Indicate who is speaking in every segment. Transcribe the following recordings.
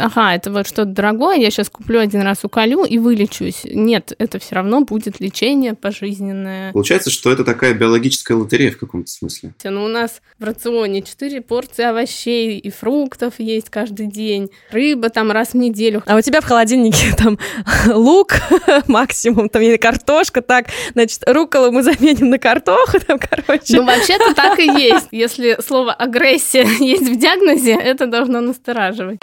Speaker 1: ага, это вот что-то дорогое, я сейчас куплю один раз уколю и вылечусь. Нет, это все равно будет лечение пожизненное.
Speaker 2: Получается, что это такая биологическая лотерея в каком-то смысле.
Speaker 1: Ну, у нас в рационе 4 порции овощей и фруктов есть каждый день, рыба там раз в неделю.
Speaker 3: А у тебя в холодильнике там лук максимум, там или картошка, так, значит, руколу мы заменим на картоху, там, короче.
Speaker 1: Ну, вообще-то так и есть. Если слово агрессия есть в диагнозе, это должно настораживать.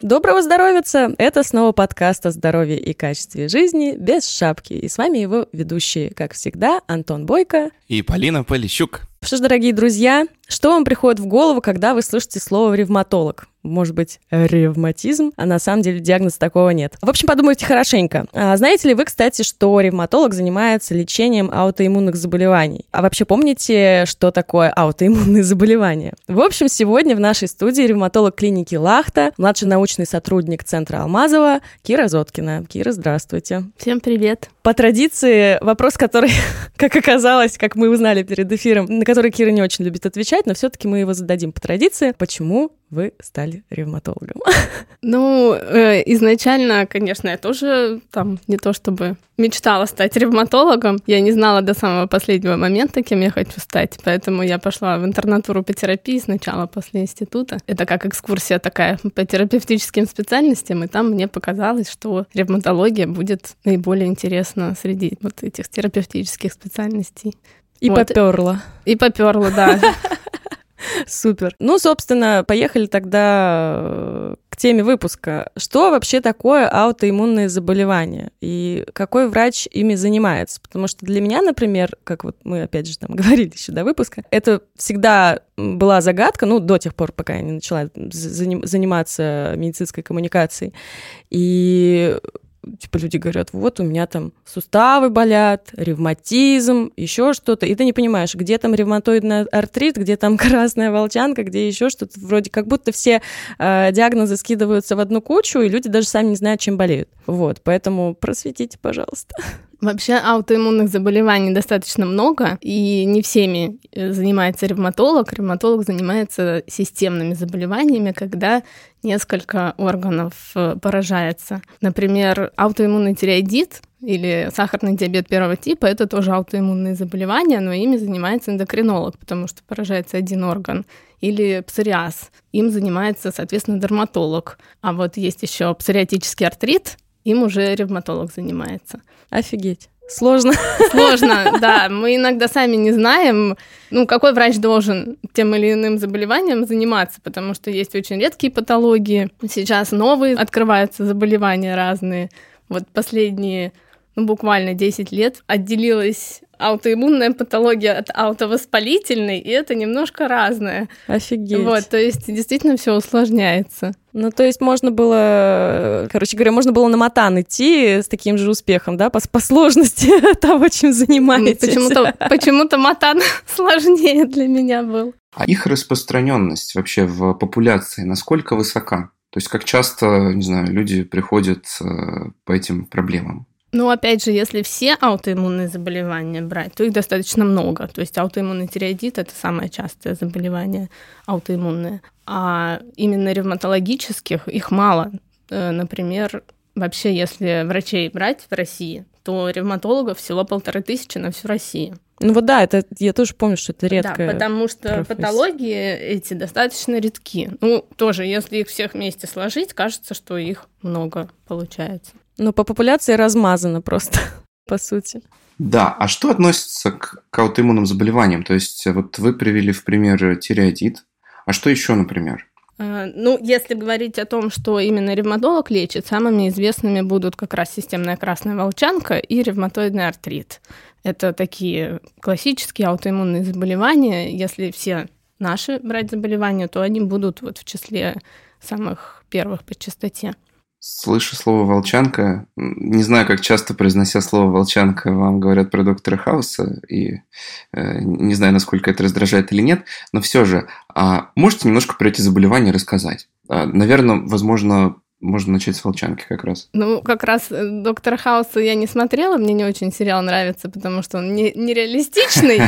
Speaker 3: Доброго здоровья! Это снова подкаст о здоровье и качестве жизни без шапки. И с вами его ведущие, как всегда, Антон Бойко
Speaker 4: и Полина Полищук.
Speaker 3: Что ж, дорогие друзья, что вам приходит в голову, когда вы слышите слово «ревматолог»? Может быть, ревматизм, а на самом деле диагноза такого нет. В общем, подумайте хорошенько. А знаете ли вы, кстати, что ревматолог занимается лечением аутоиммунных заболеваний? А вообще помните, что такое аутоиммунные заболевания? В общем, сегодня в нашей студии ревматолог клиники Лахта, младший научный сотрудник Центра Алмазова Кира Зоткина. Кира, здравствуйте.
Speaker 1: Всем привет.
Speaker 3: По традиции, вопрос, который, как оказалось, как мы узнали перед эфиром, на который Кира не очень любит отвечать, но все-таки мы его зададим по традиции. Почему вы стали ревматологом?
Speaker 1: Ну, э, изначально, конечно, я тоже там не то чтобы мечтала стать ревматологом. Я не знала до самого последнего момента, кем я хочу стать. Поэтому я пошла в интернатуру по терапии сначала после института. Это как экскурсия такая по терапевтическим специальностям. И там мне показалось, что ревматология будет наиболее интересна среди вот этих терапевтических специальностей.
Speaker 3: И вот. поперла.
Speaker 1: И поперла, да.
Speaker 3: Супер. Ну, собственно, поехали тогда э, к теме выпуска. Что вообще такое аутоиммунные заболевания? И какой врач ими занимается? Потому что для меня, например, как вот мы опять же там говорили еще до выпуска, это всегда была загадка, ну, до тех пор, пока я не начала заниматься медицинской коммуникацией. И типа люди говорят, вот у меня там суставы болят, ревматизм, еще что-то, и ты не понимаешь, где там ревматоидный артрит, где там красная волчанка, где еще что-то, вроде как будто все э, диагнозы скидываются в одну кучу, и люди даже сами не знают, чем болеют. Вот, поэтому просветите, пожалуйста.
Speaker 1: Вообще аутоиммунных заболеваний достаточно много, и не всеми э, занимается ревматолог. Ревматолог занимается системными заболеваниями, когда несколько органов э, поражается. Например, аутоиммунный тиреоидит или сахарный диабет первого типа — это тоже аутоиммунные заболевания, но ими занимается эндокринолог, потому что поражается один орган. Или псориаз. Им занимается, соответственно, дерматолог. А вот есть еще псориатический артрит, им уже ревматолог занимается.
Speaker 3: Офигеть. Сложно.
Speaker 1: Сложно, да. Мы иногда сами не знаем, ну, какой врач должен тем или иным заболеванием заниматься, потому что есть очень редкие патологии. Сейчас новые открываются заболевания разные. Вот последние, ну, буквально 10 лет отделилась аутоиммунная патология от аутовоспалительной, и это немножко разное.
Speaker 3: Офигеть.
Speaker 1: Вот, то есть действительно все усложняется.
Speaker 3: Ну, то есть можно было, короче говоря, можно было на матан идти с таким же успехом, да, по, по сложности того, чем занимаетесь.
Speaker 1: Почему-то почему матан сложнее для меня был.
Speaker 2: А их распространенность вообще в популяции насколько высока? То есть как часто, не знаю, люди приходят э, по этим проблемам?
Speaker 1: Ну, опять же, если все аутоиммунные заболевания брать, то их достаточно много. То есть аутоиммунный тиреоидит – это самое частое заболевание аутоиммунное. А именно ревматологических их мало. Э, например, вообще, если врачей брать в России, то ревматологов всего полторы тысячи на всю Россию.
Speaker 3: Ну вот да, это я тоже помню, что это редкое.
Speaker 1: Да, потому что профессия. патологии эти достаточно редки. Ну, тоже, если их всех вместе сложить, кажется, что их много получается.
Speaker 3: Ну, по популяции размазано просто, по сути.
Speaker 2: Да, а что относится к, к аутоиммунным заболеваниям? То есть вот вы привели в пример тиреоидит, а что еще, например?
Speaker 1: А, ну, если говорить о том, что именно ревматолог лечит, самыми известными будут как раз системная красная волчанка и ревматоидный артрит. Это такие классические аутоиммунные заболевания. Если все наши брать заболевания, то они будут вот в числе самых первых по частоте.
Speaker 2: Слышу слово «волчанка». Не знаю, как часто, произнося слово «волчанка», вам говорят про доктора Хауса, и э, не знаю, насколько это раздражает или нет, но все же, а можете немножко про эти заболевания рассказать? А, наверное, возможно, можно начать с волчанки как раз.
Speaker 1: Ну, как раз э, доктора Хауса я не смотрела, мне не очень сериал нравится, потому что он не, нереалистичный.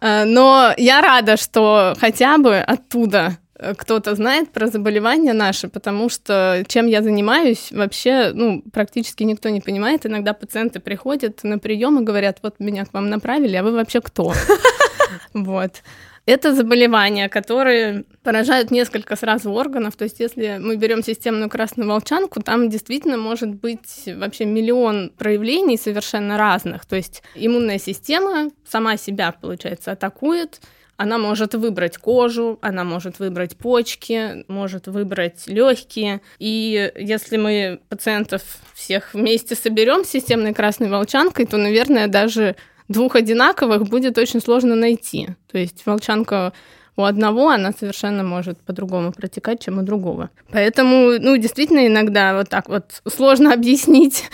Speaker 1: Э, но я рада, что хотя бы оттуда кто-то знает про заболевания наши, потому что чем я занимаюсь, вообще, ну, практически никто не понимает. Иногда пациенты приходят на прием и говорят, вот меня к вам направили, а вы вообще кто? Вот. Это заболевания, которые поражают несколько сразу органов. То есть, если мы берем системную красную волчанку, там действительно может быть вообще миллион проявлений совершенно разных. То есть иммунная система сама себя, получается, атакует, она может выбрать кожу, она может выбрать почки, может выбрать легкие. И если мы пациентов всех вместе соберем системной красной волчанкой, то, наверное, даже двух одинаковых будет очень сложно найти. То есть волчанка у одного, она совершенно может по-другому протекать, чем у другого. Поэтому, ну, действительно, иногда вот так вот сложно объяснить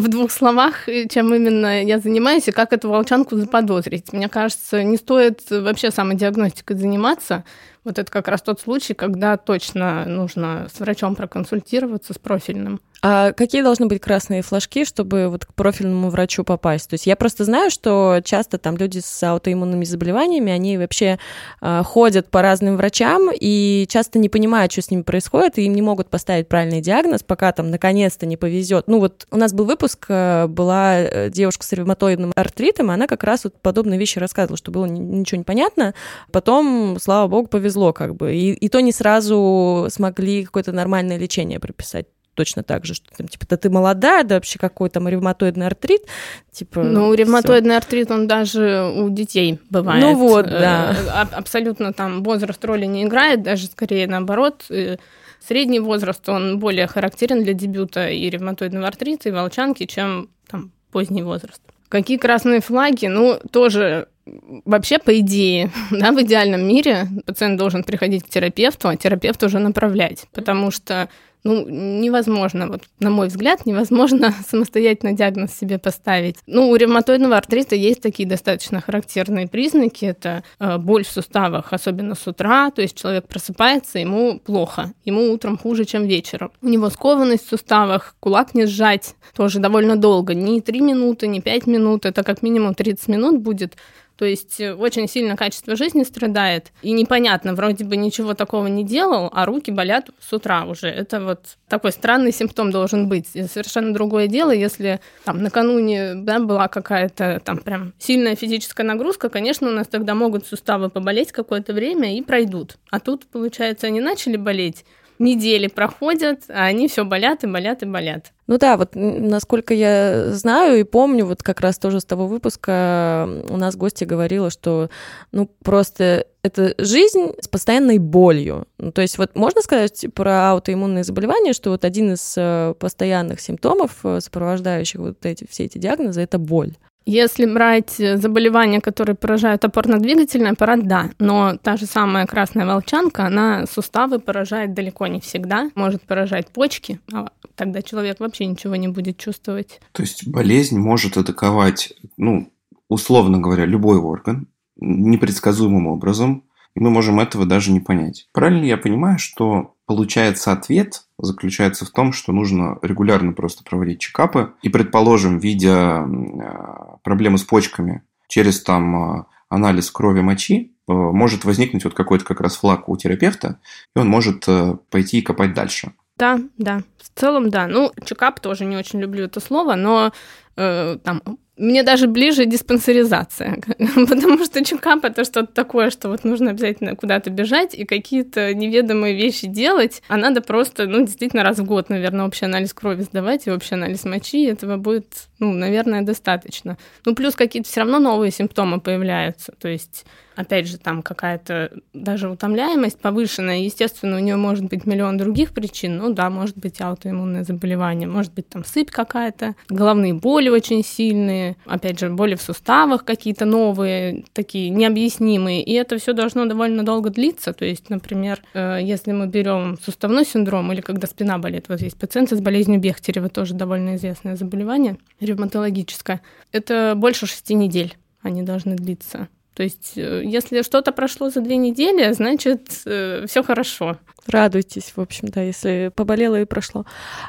Speaker 1: в двух словах, чем именно я занимаюсь и как эту волчанку заподозрить. Мне кажется, не стоит вообще самодиагностикой заниматься. Вот это как раз тот случай, когда точно нужно с врачом проконсультироваться, с профильным.
Speaker 3: А какие должны быть красные флажки, чтобы вот к профильному врачу попасть? То есть я просто знаю, что часто там люди с аутоиммунными заболеваниями, они вообще э, ходят по разным врачам и часто не понимают, что с ними происходит, и им не могут поставить правильный диагноз, пока там наконец-то не повезет. Ну вот у нас был выпуск, э, была э, девушка с ревматоидным артритом, и она как раз вот подобные вещи рассказывала, что было ничего не понятно. Потом, слава богу, повезло как бы. И, и то не сразу смогли какое-то нормальное лечение прописать точно так же, что там, типа, да ты молодая, да вообще какой там ревматоидный артрит, типа...
Speaker 1: Ну, ревматоидный артрит, он даже у детей бывает.
Speaker 3: Ну вот, э, да.
Speaker 1: Абсолютно там возраст роли не играет, даже скорее наоборот. Средний возраст, он более характерен для дебюта и ревматоидного артрита, и волчанки, чем там поздний возраст. Какие красные флаги? Ну, тоже вообще, по идее, да, в идеальном мире пациент должен приходить к терапевту, а терапевт уже направлять, потому что ну, невозможно, вот, на мой взгляд, невозможно самостоятельно диагноз себе поставить. Ну, у ревматоидного артрита есть такие достаточно характерные признаки. Это э, боль в суставах, особенно с утра, то есть человек просыпается, ему плохо, ему утром хуже, чем вечером. У него скованность в суставах, кулак не сжать тоже довольно долго, не 3 минуты, не 5 минут, это как минимум 30 минут будет то есть э, очень сильно качество жизни страдает. И непонятно, вроде бы ничего такого не делал, а руки болят с утра уже. Это вот такой странный симптом должен быть. И совершенно другое дело, если там накануне да, была какая-то там прям сильная физическая нагрузка, конечно, у нас тогда могут суставы поболеть какое-то время и пройдут. А тут, получается, они начали болеть, недели проходят, а они все болят и болят и болят.
Speaker 3: Ну да, вот насколько я знаю и помню, вот как раз тоже с того выпуска у нас гостья говорила, что ну просто это жизнь с постоянной болью. Ну, то есть вот можно сказать про аутоиммунные заболевания, что вот один из э, постоянных симптомов, э, сопровождающих вот эти, все эти диагнозы, это боль.
Speaker 1: Если брать э, заболевания, которые поражают опорно-двигательный аппарат, да, но та же самая красная волчанка, она суставы поражает далеко не всегда, может поражать почки, а тогда человек вообще ничего не будет чувствовать.
Speaker 2: То есть болезнь может атаковать, ну, условно говоря, любой орган непредсказуемым образом, и мы можем этого даже не понять. Правильно я понимаю, что получается ответ заключается в том, что нужно регулярно просто проводить чекапы. И, предположим, видя э, проблемы с почками через там э, анализ крови мочи, э, может возникнуть вот какой-то как раз флаг у терапевта, и он может пойти и копать дальше.
Speaker 1: Да, да, в целом да. Ну, чекап тоже не очень люблю это слово, но э, там мне даже ближе диспансеризация, потому что чекап это что-то такое, что вот нужно обязательно куда-то бежать и какие-то неведомые вещи делать, а надо просто, ну, действительно раз в год, наверное, общий анализ крови сдавать и общий анализ мочи, этого будет, ну, наверное, достаточно. Ну, плюс какие-то все равно новые симптомы появляются, то есть опять же, там какая-то даже утомляемость повышенная, естественно, у нее может быть миллион других причин, ну да, может быть аутоиммунное заболевание, может быть там сыпь какая-то, головные боли очень сильные, опять же, боли в суставах какие-то новые, такие необъяснимые, и это все должно довольно долго длиться, то есть, например, э, если мы берем суставной синдром или когда спина болит, вот есть пациенты с болезнью Бехтерева, тоже довольно известное заболевание, ревматологическое, это больше шести недель они должны длиться. То есть, э, если что-то прошло за две недели, значит, э, все хорошо.
Speaker 3: Радуйтесь, в общем, да, если поболело и прошло.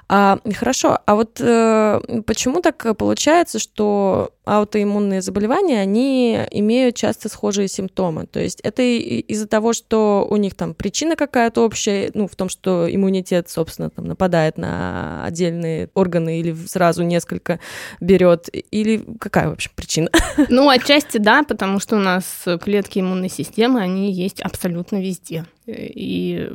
Speaker 3: А, хорошо, а вот э, почему так получается, что аутоиммунные заболевания, они имеют часто схожие симптомы? То есть это из-за того, что у них там причина какая-то общая, ну, в том, что иммунитет, собственно, там нападает на отдельные органы или сразу несколько берет, или какая вообще причина?
Speaker 1: Ну, отчасти да, потому что у нас клетки иммунной системы, они есть абсолютно везде. И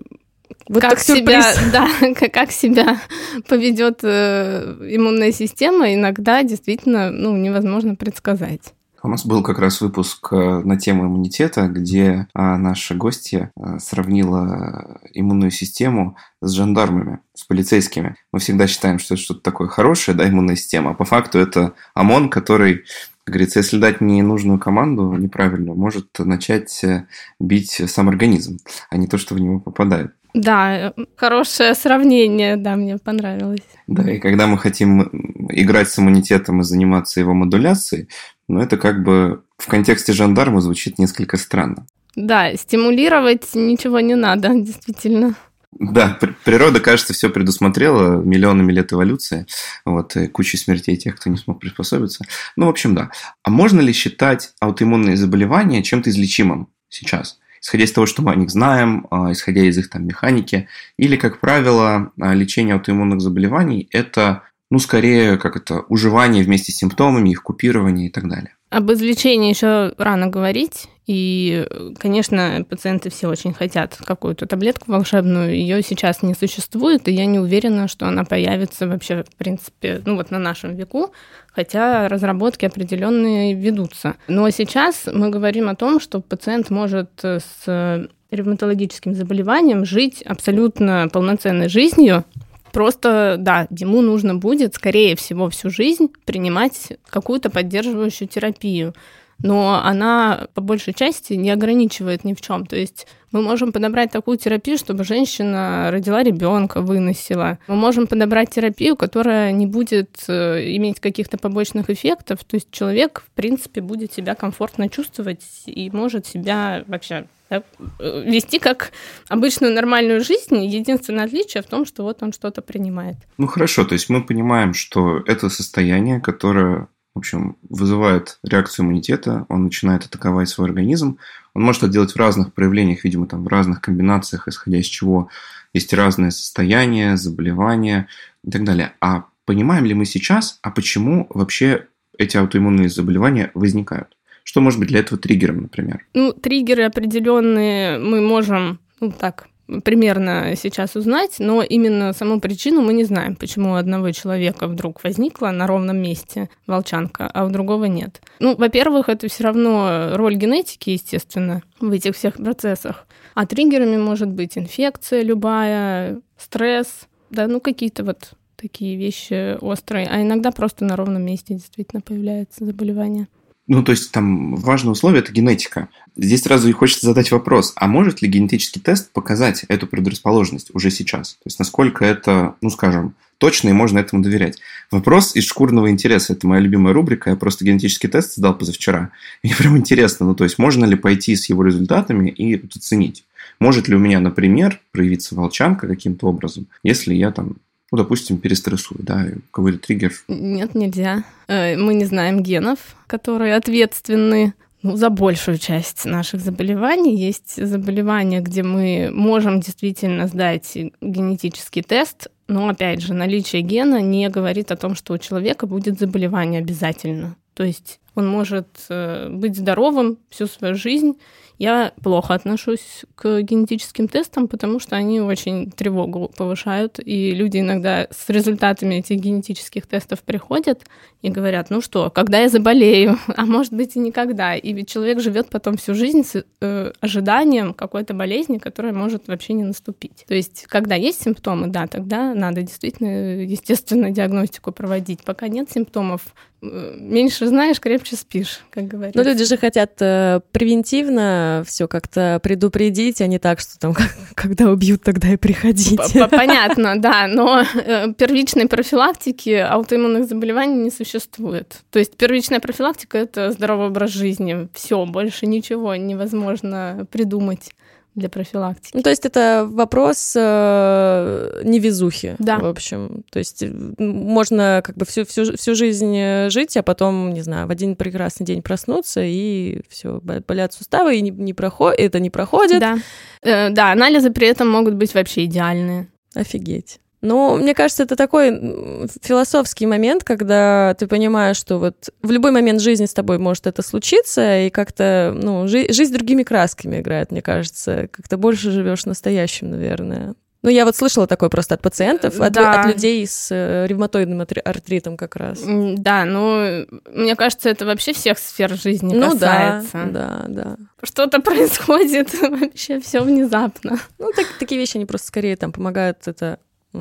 Speaker 1: вот как себя, да, как, как себя поведет э, иммунная система, иногда действительно ну, невозможно предсказать.
Speaker 2: У нас был как раз выпуск э, на тему иммунитета, где а, наша гостья а, сравнила иммунную систему с жандармами, с полицейскими. Мы всегда считаем, что это что-то такое хорошее, да, иммунная система, а по факту это ОМОН, который как говорится, если дать ненужную команду, неправильную, может начать э, бить сам организм, а не то, что в него попадает.
Speaker 1: Да, хорошее сравнение, да, мне понравилось.
Speaker 2: Да, и когда мы хотим играть с иммунитетом и заниматься его модуляцией, ну, это как бы в контексте жандарма звучит несколько странно.
Speaker 1: Да, стимулировать ничего не надо, действительно.
Speaker 2: Да, природа, кажется, все предусмотрела миллионами лет эволюции, вот, и кучей смертей тех, кто не смог приспособиться. Ну, в общем, да. А можно ли считать аутоиммунные заболевания чем-то излечимым сейчас? Исходя из того, что мы о них знаем, а, исходя из их там механики, или, как правило, а, лечение аутоиммунных заболеваний – это, ну, скорее, как это, уживание вместе с симптомами, их купирование и так далее.
Speaker 1: Об излечении еще рано говорить. И, конечно, пациенты все очень хотят какую-то таблетку волшебную. Ее сейчас не существует, и я не уверена, что она появится вообще, в принципе, ну вот на нашем веку, хотя разработки определенные ведутся. Но сейчас мы говорим о том, что пациент может с ревматологическим заболеванием жить абсолютно полноценной жизнью, Просто, да, ему нужно будет, скорее всего, всю жизнь принимать какую-то поддерживающую терапию. Но она по большей части не ограничивает ни в чем. То есть мы можем подобрать такую терапию, чтобы женщина родила ребенка, выносила. Мы можем подобрать терапию, которая не будет э, иметь каких-то побочных эффектов. То есть человек, в принципе, будет себя комфортно чувствовать и может себя вообще да, э, вести как обычную нормальную жизнь. Единственное отличие в том, что вот он что-то принимает.
Speaker 2: Ну хорошо, то есть мы понимаем, что это состояние, которое, в общем, вызывает реакцию иммунитета, он начинает атаковать свой организм. Он может это делать в разных проявлениях, видимо, там в разных комбинациях, исходя из чего есть разные состояния, заболевания и так далее. А понимаем ли мы сейчас, а почему вообще эти аутоиммунные заболевания возникают? Что может быть для этого триггером, например?
Speaker 1: Ну, триггеры определенные мы можем, ну так, примерно сейчас узнать, но именно саму причину мы не знаем, почему у одного человека вдруг возникла на ровном месте волчанка, а у другого нет. Ну, во-первых, это все равно роль генетики, естественно, в этих всех процессах. А триггерами может быть инфекция любая, стресс, да, ну какие-то вот такие вещи острые, а иногда просто на ровном месте действительно появляется заболевание.
Speaker 2: Ну, то есть там важное условие – это генетика. Здесь сразу и хочется задать вопрос, а может ли генетический тест показать эту предрасположенность уже сейчас? То есть насколько это, ну, скажем, точно и можно этому доверять. Вопрос из шкурного интереса. Это моя любимая рубрика. Я просто генетический тест сдал позавчера. Мне прям интересно, ну, то есть можно ли пойти с его результатами и оценить? Может ли у меня, например, проявиться волчанка каким-то образом, если я там ну, допустим, перестрессую, да, какой-то триггер?
Speaker 1: Нет, нельзя. Э, мы не знаем генов, которые ответственны ну, за большую часть наших заболеваний. Есть заболевания, где мы можем действительно сдать генетический тест, но, опять же, наличие гена не говорит о том, что у человека будет заболевание обязательно. То есть он может э, быть здоровым всю свою жизнь я плохо отношусь к генетическим тестам, потому что они очень тревогу повышают, и люди иногда с результатами этих генетических тестов приходят и говорят, ну что, когда я заболею, а может быть и никогда. И ведь человек живет потом всю жизнь с э, ожиданием какой-то болезни, которая может вообще не наступить. То есть, когда есть симптомы, да, тогда надо действительно, естественно, диагностику проводить. Пока нет симптомов, э, меньше знаешь, крепче спишь, как говорится.
Speaker 3: Но люди же хотят э, превентивно все как-то предупредить, а не так, что там, когда убьют, тогда и приходите.
Speaker 1: Понятно, да, но э, первичной профилактики аутоиммунных заболеваний не существует. То есть первичная профилактика — это здоровый образ жизни. Все, больше ничего невозможно придумать для профилактики.
Speaker 3: Ну, то есть это вопрос э, невезухи,
Speaker 1: да.
Speaker 3: в общем. То есть можно как бы всю, всю, всю жизнь э, жить, а потом, не знаю, в один прекрасный день проснуться, и все, болят суставы, и не, не проход... это не проходит.
Speaker 1: Да. Э, да, анализы при этом могут быть вообще идеальные.
Speaker 3: Офигеть. Ну, мне кажется, это такой философский момент, когда ты понимаешь, что вот в любой момент жизни с тобой может это случиться, и как-то, ну, жи- жизнь другими красками играет, мне кажется. Как-то больше живешь настоящим, наверное. Ну, я вот слышала такое просто от пациентов, от, да. от людей с э, ревматоидным артритом как раз.
Speaker 1: Да, ну, мне кажется, это вообще всех сфер жизни ну, касается.
Speaker 3: Да, да, да.
Speaker 1: Что-то происходит, вообще все внезапно.
Speaker 3: Ну, так, такие вещи, они просто скорее там помогают это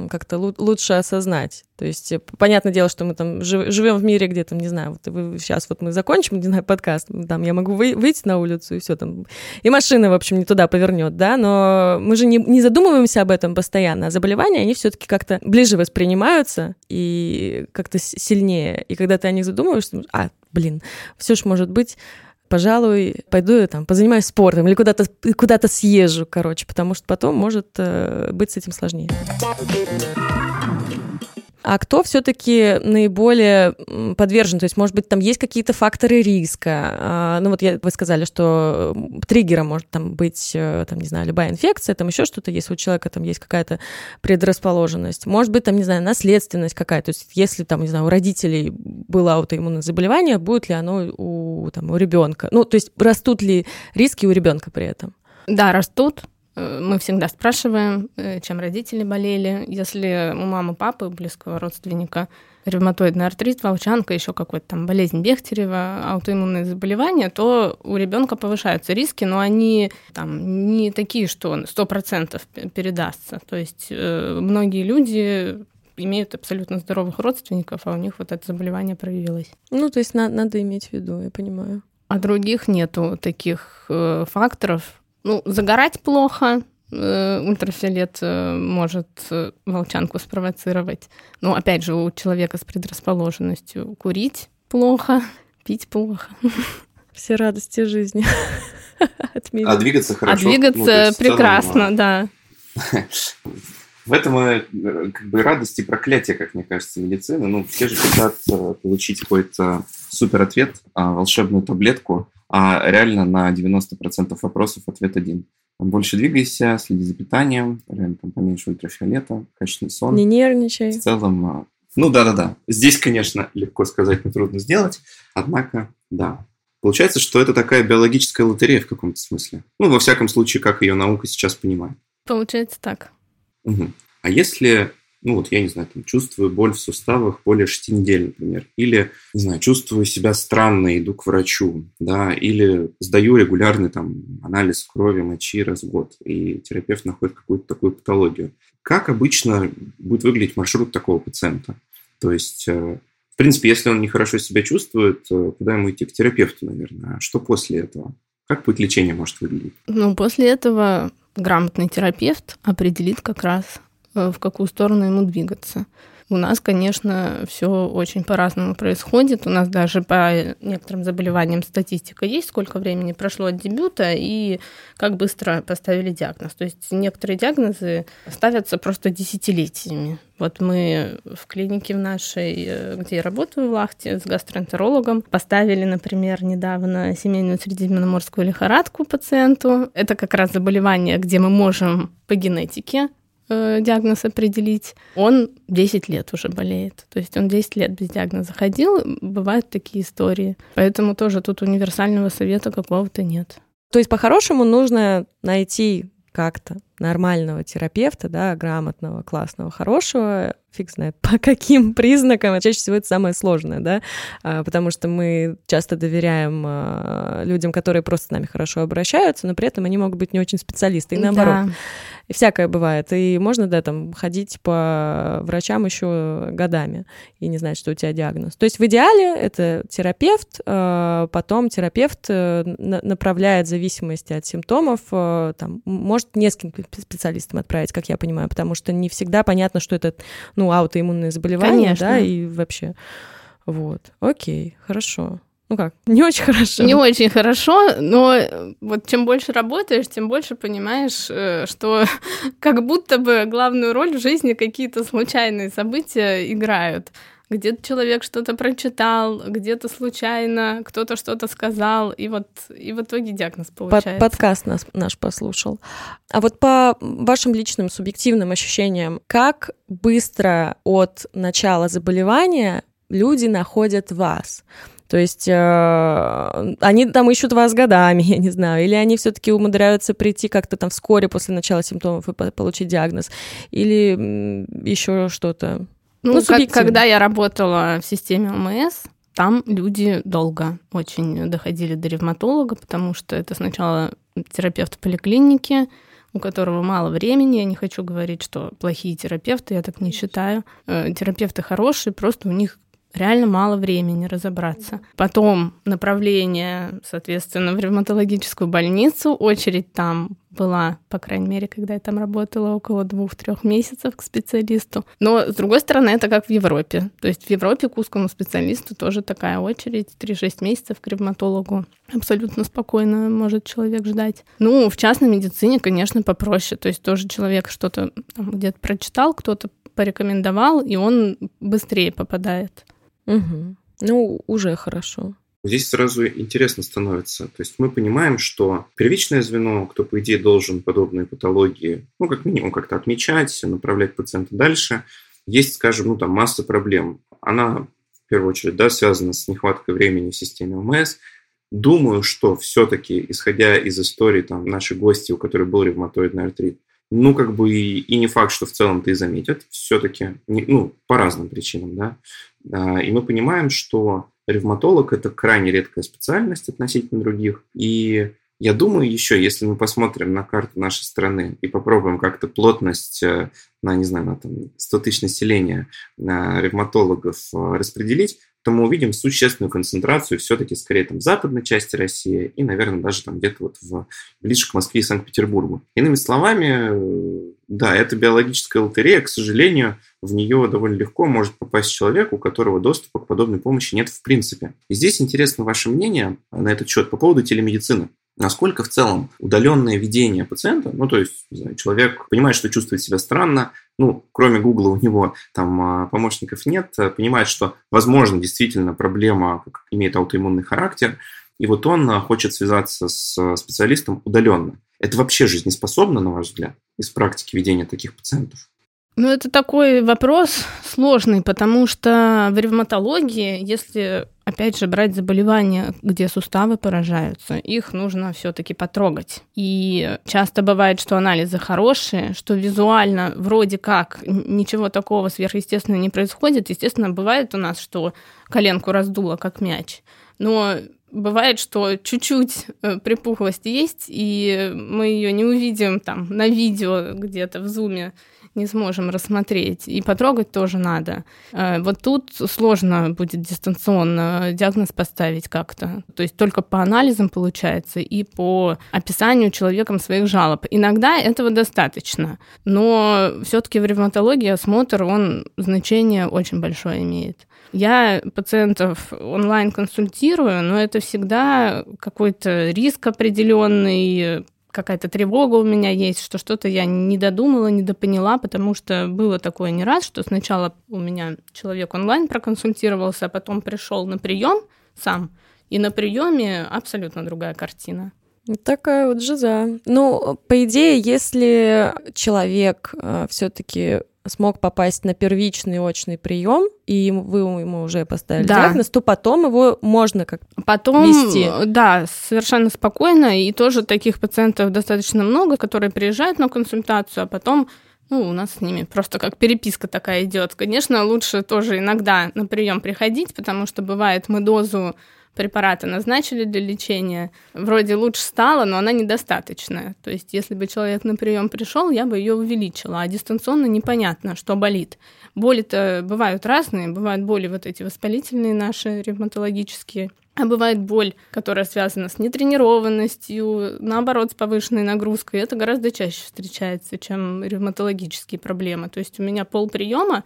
Speaker 3: как-то лучше осознать. То есть, э, понятное дело, что мы там живем в мире, где там, не знаю, вот вы, сейчас вот мы закончим, не знаю, подкаст, там я могу вы, выйти на улицу и все там, и машина, в общем, не туда повернет, да, но мы же не, не задумываемся об этом постоянно, а заболевания, они все-таки как-то ближе воспринимаются и как-то сильнее. И когда ты о них задумываешься, а, блин, все ж может быть пожалуй, пойду я там позанимаюсь спортом или куда-то куда съезжу, короче, потому что потом может э, быть с этим сложнее. А кто все-таки наиболее подвержен? То есть, может быть, там есть какие-то факторы риска? А, ну вот я, вы сказали, что триггером может там быть, э, там, не знаю, любая инфекция, там еще что-то, если у человека там есть какая-то предрасположенность. Может быть, там, не знаю, наследственность какая-то. То есть, если там, не знаю, у родителей было аутоиммунное заболевание, будет ли оно у, там, у ребенка? Ну, то есть, растут ли риски у ребенка при этом?
Speaker 1: Да, растут. Э, мы всегда спрашиваем, э, чем родители болели. Если у мамы, папы, близкого родственника ревматоидный артрит, волчанка, еще какой-то там болезнь Бехтерева, аутоиммунные заболевания, то у ребенка повышаются риски, но они там не такие, что 100% передастся. То есть э, многие люди имеют абсолютно здоровых родственников, а у них вот это заболевание проявилось.
Speaker 3: Ну, то есть на- надо иметь в виду, я понимаю.
Speaker 1: А других нету таких э, факторов, ну, загорать плохо, э, ультрафиолет э, может э, волчанку спровоцировать. Ну, опять же, у человека с предрасположенностью курить плохо, пить плохо.
Speaker 3: Все радости жизни.
Speaker 2: А двигаться хорошо.
Speaker 1: А двигаться ну, прекрасно, да.
Speaker 2: В этом как бы радость и проклятие, как мне кажется, медицины. Ну, все же хотят получить какой-то супер ответ, а, волшебную таблетку, а реально на 90% вопросов ответ один. Больше двигайся, следи за питанием, реально там поменьше ультрафиолета, качественный сон.
Speaker 3: Не нервничай.
Speaker 2: В целом, а, ну да-да-да. Здесь, конечно, легко сказать, но трудно сделать. Однако, да. Получается, что это такая биологическая лотерея в каком-то смысле. Ну, во всяком случае, как ее наука сейчас понимает.
Speaker 1: Получается так.
Speaker 2: Угу. А если ну вот я не знаю, там, чувствую боль в суставах более 6 недель, например, или, не знаю, чувствую себя странно, иду к врачу, да, или сдаю регулярный там анализ крови, мочи раз в год, и терапевт находит какую-то такую патологию. Как обычно будет выглядеть маршрут такого пациента? То есть, э, в принципе, если он нехорошо себя чувствует, э, куда ему идти? К терапевту, наверное. А что после этого? Как путь лечения может выглядеть?
Speaker 1: Ну, после этого грамотный терапевт определит как раз в какую сторону ему двигаться. У нас, конечно, все очень по-разному происходит. У нас даже по некоторым заболеваниям статистика есть, сколько времени прошло от дебюта и как быстро поставили диагноз. То есть некоторые диагнозы ставятся просто десятилетиями. Вот мы в клинике в нашей, э, где я работаю в Лахте, с гастроэнтерологом, поставили, например, недавно семейную средиземноморскую лихорадку пациенту. Это как раз заболевание, где мы можем по генетике Э, диагноз определить, он 10 лет уже болеет. То есть он 10 лет без диагноза ходил, бывают такие истории. Поэтому тоже тут универсального совета какого-то нет.
Speaker 3: То есть по-хорошему нужно найти как-то нормального терапевта, да, грамотного, классного, хорошего, фиг знает по каким признакам, чаще всего это самое сложное, да, а, потому что мы часто доверяем а, людям, которые просто с нами хорошо обращаются, но при этом они могут быть не очень специалисты, и наоборот. Да. И всякое бывает. И можно, да, там, ходить по врачам еще годами и не знать, что у тебя диагноз. То есть в идеале это терапевт, а, потом терапевт э, направляет в зависимости от симптомов, э, там, может нескольким специалистам отправить, как я понимаю, потому что не всегда понятно, что это, ну, аутоиммунное заболевание, Конечно. да, и вообще. Вот, окей, хорошо. Ну как, не очень хорошо.
Speaker 1: Не очень хорошо, но вот чем больше работаешь, тем больше понимаешь, э, что как будто бы главную роль в жизни какие-то случайные события играют. Где-то человек что-то прочитал, где-то случайно кто-то что-то сказал, и вот и в итоге диагноз получается.
Speaker 3: Под, подкаст нас, наш послушал. А вот по вашим личным субъективным ощущениям, как быстро от начала заболевания люди находят вас? То есть э, они там ищут вас годами, я не знаю, или они все-таки умудряются прийти как-то там вскоре после начала симптомов и получить диагноз, или еще что-то.
Speaker 1: Ну, ну как, когда я работала в системе ОМС, там люди долго очень доходили до ревматолога, потому что это сначала терапевт в поликлинике, у которого мало времени. Я не хочу говорить, что плохие терапевты, я так не считаю. Э, терапевты хорошие, просто у них реально мало времени разобраться. Потом направление, соответственно, в ревматологическую больницу. Очередь там была, по крайней мере, когда я там работала, около двух-трех месяцев к специалисту. Но, с другой стороны, это как в Европе. То есть в Европе к узкому специалисту тоже такая очередь, 3-6 месяцев к ревматологу. Абсолютно спокойно может человек ждать. Ну, в частной медицине, конечно, попроще. То есть тоже человек что-то где-то прочитал, кто-то порекомендовал, и он быстрее попадает.
Speaker 3: Угу. Ну, уже хорошо.
Speaker 2: Здесь сразу интересно становится. То есть мы понимаем, что первичное звено, кто, по идее, должен подобные патологии, ну, как минимум, как-то отмечать, направлять пациента дальше, есть, скажем, ну, там масса проблем. Она, в первую очередь, да, связана с нехваткой времени в системе ОМС. Думаю, что все-таки, исходя из истории там, нашей гости, у которой был ревматоидный артрит, ну, как бы и, и не факт, что в целом-то и заметят, все-таки, ну, по разным причинам, да. А, и мы понимаем, что ревматолог – это крайне редкая специальность относительно других, и я думаю, еще, если мы посмотрим на карту нашей страны и попробуем как-то плотность э, на, не знаю, на там, 100 тысяч населения на ревматологов э, распределить, то мы увидим существенную концентрацию все-таки скорее там в западной части России и, наверное, даже там где-то вот в, ближе к Москве и Санкт-Петербургу. Иными словами, да, это биологическая лотерея, к сожалению, в нее довольно легко может попасть человек, у которого доступа к подобной помощи нет в принципе. И здесь интересно ваше мнение на этот счет по поводу телемедицины насколько в целом удаленное ведение пациента, ну, то есть знаю, человек понимает, что чувствует себя странно, ну, кроме Гугла у него там а, помощников нет, а, понимает, что, возможно, действительно проблема имеет аутоиммунный характер, и вот он а, хочет связаться с специалистом удаленно. Это вообще жизнеспособно, на ваш взгляд, из практики ведения таких пациентов?
Speaker 1: Ну, это такой вопрос сложный, потому что в ревматологии, если, опять же, брать заболевания, где суставы поражаются, их нужно все таки потрогать. И часто бывает, что анализы хорошие, что визуально вроде как ничего такого сверхъестественного не происходит. Естественно, бывает у нас, что коленку раздуло, как мяч. Но бывает, что чуть-чуть э, припухлость есть, и мы ее не увидим там на видео где-то в зуме не сможем рассмотреть. И потрогать тоже надо. Э, вот тут сложно будет дистанционно диагноз поставить как-то. То есть только по анализам получается и по описанию человеком своих жалоб. Иногда этого достаточно, но все-таки в ревматологии осмотр, он значение очень большое имеет. Я пациентов онлайн консультирую, но это всегда какой-то риск определенный, какая-то тревога у меня есть, что что-то я не додумала, не допоняла, потому что было такое не раз, что сначала у меня человек онлайн проконсультировался, а потом пришел на прием сам, и на приеме абсолютно другая картина.
Speaker 3: Такая вот жиза. Ну, по идее, если человек э, все-таки смог попасть на первичный очный прием, и вы ему уже поставили да. диагноз, то потом его можно как
Speaker 1: потом,
Speaker 3: вести.
Speaker 1: Да, совершенно спокойно. И тоже таких пациентов достаточно много, которые приезжают на консультацию, а потом ну, у нас с ними просто как переписка такая идет. Конечно, лучше тоже иногда на прием приходить, потому что бывает, мы дозу препарата назначили для лечения, вроде лучше стало, но она недостаточная. То есть, если бы человек на прием пришел, я бы ее увеличила, а дистанционно непонятно, что болит. Боли-то бывают разные, бывают боли вот эти воспалительные наши, ревматологические, а бывает боль, которая связана с нетренированностью, наоборот, с повышенной нагрузкой. Это гораздо чаще встречается, чем ревматологические проблемы. То есть у меня пол приема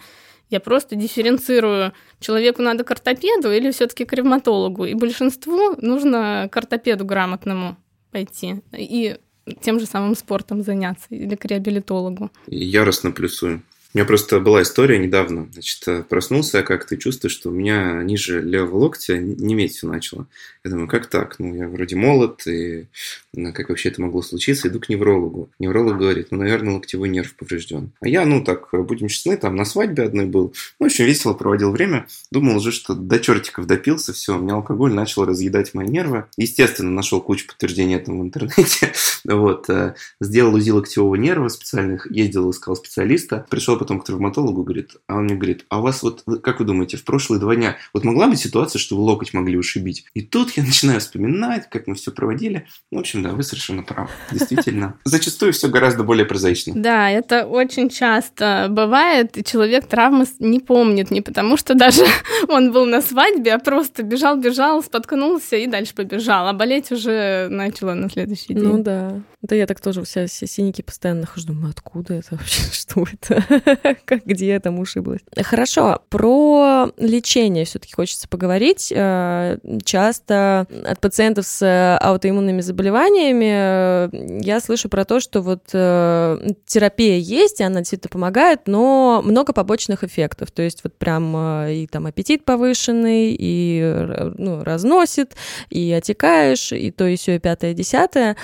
Speaker 1: я просто дифференцирую, человеку надо к ортопеду или все таки к ревматологу. И большинству нужно к ортопеду грамотному пойти и тем же самым спортом заняться или к реабилитологу.
Speaker 2: Яростно плюсую. У меня просто была история недавно. Значит, э, проснулся я как-то чувствую, что у меня ниже левого локтя неметь все начало. Я думаю, как так? Ну, я вроде молод, и ну, как вообще это могло случиться? Иду к неврологу. Невролог говорит, ну, наверное, локтевой нерв поврежден. А я, ну, так, будем честны, там на свадьбе одной был. Ну, очень весело проводил время. Думал уже, что до чертиков допился, все, у меня алкоголь начал разъедать мои нервы. Естественно, нашел кучу подтверждений этому в интернете. Вот. Э, сделал УЗИ локтевого нерва специальных, ездил, искал специалиста. Пришел потом к травматологу, говорит, а он мне говорит, а у вас вот, как вы думаете, в прошлые два дня вот могла быть ситуация, что вы локоть могли ушибить? И тут я начинаю вспоминать, как мы все проводили. В общем, да, вы совершенно правы. Действительно. Зачастую все гораздо более прозаично.
Speaker 1: Да, это очень часто бывает, и человек травмы не помнит, не потому что даже он был на свадьбе, а просто бежал-бежал, споткнулся и дальше побежал, а болеть уже начало на следующий день.
Speaker 3: Ну да. Да я так тоже вся все синяки постоянно нахожу, думаю, откуда это вообще, что это, как, где я там ушиблась. Хорошо, про лечение все таки хочется поговорить. Э, часто от пациентов с аутоиммунными заболеваниями э, я слышу про то, что вот э, терапия есть, и она действительно помогает, но много побочных эффектов. То есть вот прям и там аппетит повышенный, и ну, разносит, и отекаешь, и то, и все, и пятое, и десятое.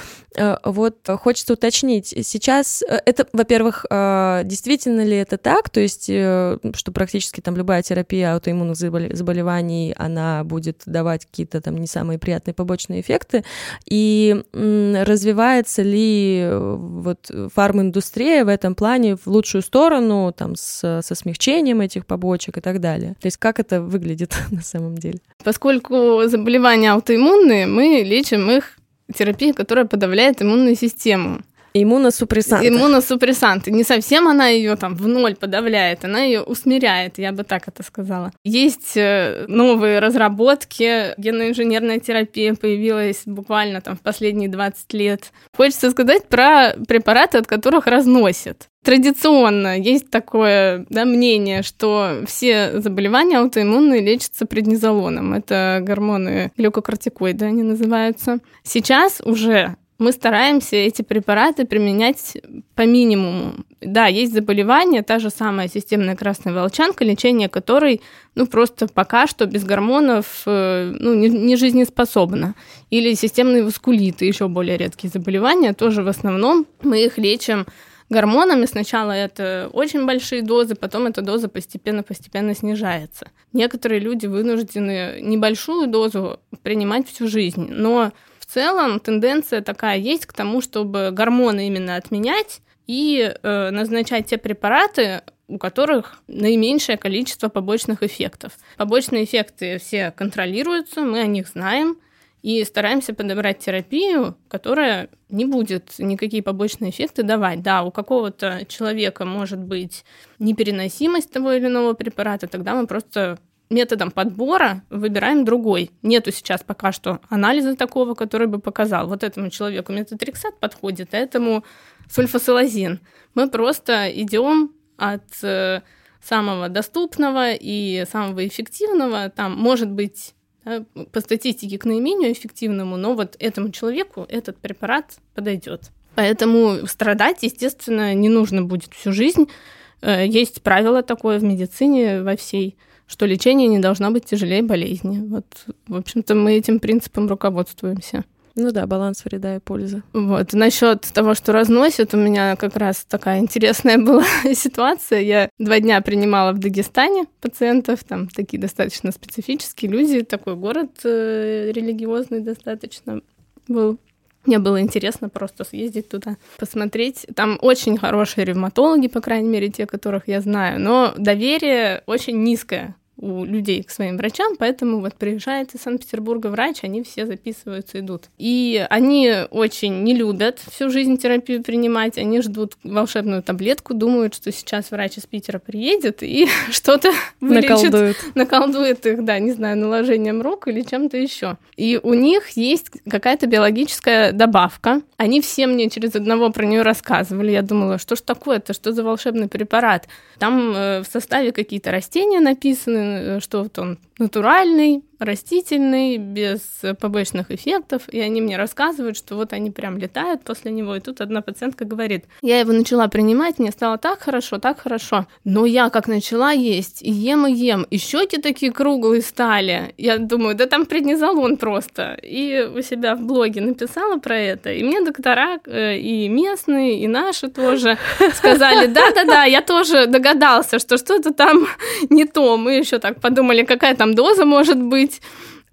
Speaker 3: Вот хочется уточнить, сейчас э, это, во-первых, э, действительно ли это так, то есть, э, что практически там любая терапия аутоиммунных заболеваний, она будет давать какие-то там не самые приятные побочные эффекты, и развивается ли вот фарминдустрия в этом плане в лучшую сторону, там, с, со смягчением этих побочек и так далее? То есть, как это выглядит на самом деле?
Speaker 1: Поскольку заболевания аутоиммунные, мы лечим их терапия, которая подавляет иммунную систему.
Speaker 3: Иммуносупрессанты.
Speaker 1: Иммуносупрессанты. Не совсем она ее там в ноль подавляет, она ее усмиряет, я бы так это сказала. Есть э, новые разработки, генно-инженерная терапия появилась буквально там в последние 20 лет. Хочется сказать про препараты, от которых разносят. Традиционно есть такое да, мнение, что все заболевания аутоиммунные лечатся преднизолоном. Это гормоны глюкокортикоиды, они называются. Сейчас уже мы стараемся эти препараты применять по минимуму. Да, есть заболевания, та же самая системная красная волчанка, лечение которой, ну, просто пока что без гормонов, э, ну, не, не жизнеспособно. Или системные васкулиты, еще более редкие заболевания, тоже в основном мы их лечим гормонами. Сначала это очень большие дозы, потом эта доза постепенно-постепенно снижается. Некоторые люди вынуждены небольшую дозу принимать всю жизнь, но целом тенденция такая есть к тому, чтобы гормоны именно отменять и э, назначать те препараты, у которых наименьшее количество побочных эффектов. Побочные эффекты все контролируются, мы о них знаем, и стараемся подобрать терапию, которая не будет никакие побочные эффекты давать. Да, у какого-то человека может быть непереносимость того или иного препарата, тогда мы просто методом подбора выбираем другой. Нету сейчас пока что анализа такого, который бы показал, вот этому человеку метотрексат подходит, а этому сульфасилазин. Мы просто идем от э, самого доступного и самого эффективного. Там может быть да, по статистике к наименее эффективному, но вот этому человеку этот препарат подойдет. Поэтому страдать, естественно, не нужно будет всю жизнь. Э, есть правило такое в медицине во всей что лечение не должно быть тяжелее болезни. Вот, в общем-то, мы этим принципом руководствуемся.
Speaker 3: Ну да, баланс вреда и пользы.
Speaker 1: Вот. Насчет того, что разносят, у меня как раз такая интересная была ситуация. Я два дня принимала в Дагестане пациентов, там такие достаточно специфические люди, такой город э, религиозный достаточно был. Мне было интересно просто съездить туда, посмотреть. Там очень хорошие ревматологи, по крайней мере, те, которых я знаю, но доверие очень низкое у людей к своим врачам, поэтому вот приезжает из Санкт-Петербурга врач, они все записываются, идут. И они очень не любят всю жизнь терапию принимать, они ждут волшебную таблетку, думают, что сейчас врач из Питера приедет и что-то вылечит, наколдует. наколдует их, да, не знаю, наложением рук или чем-то еще. И у них есть какая-то биологическая добавка. Они все мне через одного про нее рассказывали. Я думала, что ж такое-то, что за волшебный препарат? Там э, в составе какие-то растения написаны, что вот он натуральный, растительный, без побочных эффектов, и они мне рассказывают, что вот они прям летают после него, и тут одна пациентка говорит, я его начала принимать, мне стало так хорошо, так хорошо, но я как начала есть, и ем, и ем, и щеки такие круглые стали, я думаю, да там преднизолон просто, и у себя в блоге написала про это, и мне доктора э, и местные, и наши тоже сказали, да-да-да, я тоже догадался, что что-то там не то, мы еще так подумали, какая там доза может быть, быть,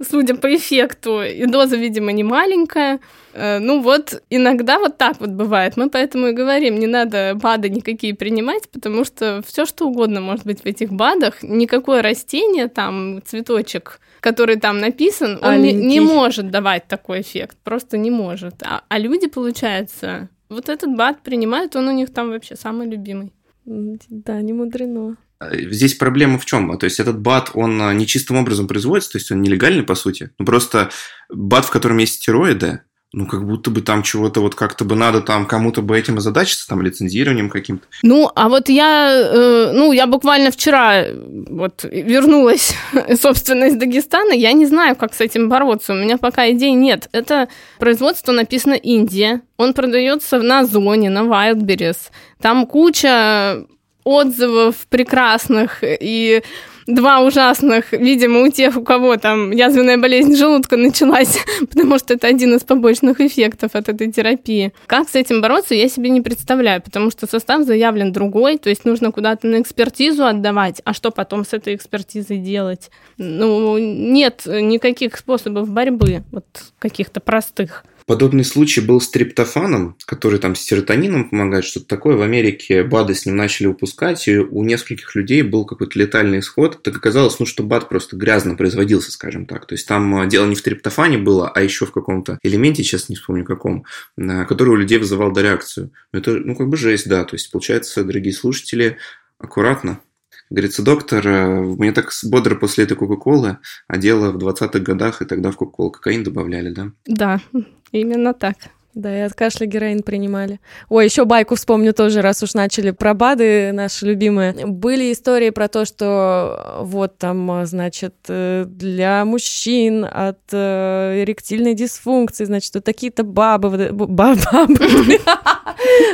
Speaker 1: судя по эффекту, и доза, видимо, не маленькая. Э, ну вот, иногда вот так вот бывает. Мы поэтому и говорим, не надо БАДы никакие принимать, потому что все что угодно может быть в этих БАДах. Никакое растение, там, цветочек, который там написан, он не, не может давать такой эффект. Просто не может. А, а люди, получается, вот этот БАД принимают, он у них там вообще самый любимый.
Speaker 3: Да, не мудрено.
Speaker 2: Здесь проблема в чем? То есть этот бат, он а, нечистым образом производится, то есть он нелегальный по сути. Ну просто бат, в котором есть стероиды, ну, как будто бы там чего-то вот как-то бы надо там кому-то бы этим озадачиться, там, лицензированием каким-то.
Speaker 1: Ну, а вот я, э, ну, я буквально вчера вот вернулась, собственно, из Дагестана, я не знаю, как с этим бороться, у меня пока идей нет. Это производство написано Индия, он продается на Зоне, на Wildberries, там куча отзывов прекрасных и два ужасных, видимо, у тех, у кого там язвенная болезнь желудка началась, потому что это один из побочных эффектов от этой терапии. Как с этим бороться, я себе не представляю, потому что состав заявлен другой, то есть нужно куда-то на экспертизу отдавать, а что потом с этой экспертизой делать? Ну, нет никаких способов борьбы, вот каких-то простых.
Speaker 2: Подобный случай был с триптофаном, который там с серотонином помогает, что-то такое. В Америке БАДы с ним начали выпускать, и у нескольких людей был какой-то летальный исход. Так оказалось, ну, что БАД просто грязно производился, скажем так. То есть там а, дело не в триптофане было, а еще в каком-то элементе, сейчас не вспомню каком, а, который у людей вызывал дореакцию. Это, ну, как бы жесть, да. То есть, получается, дорогие слушатели, аккуратно. Говорится, доктор, э, мне так бодро после этой Кока-Колы, а дело в 20-х годах, и тогда в Кока-Колу кокаин добавляли, да?
Speaker 1: Да, именно так.
Speaker 3: Да, и от кашля героин принимали. Ой, еще байку вспомню тоже, раз уж начали про БАДы наши любимые. Были истории про то, что вот там, значит, э, для мужчин от э, эректильной дисфункции, значит, вот такие-то бабы, бабы,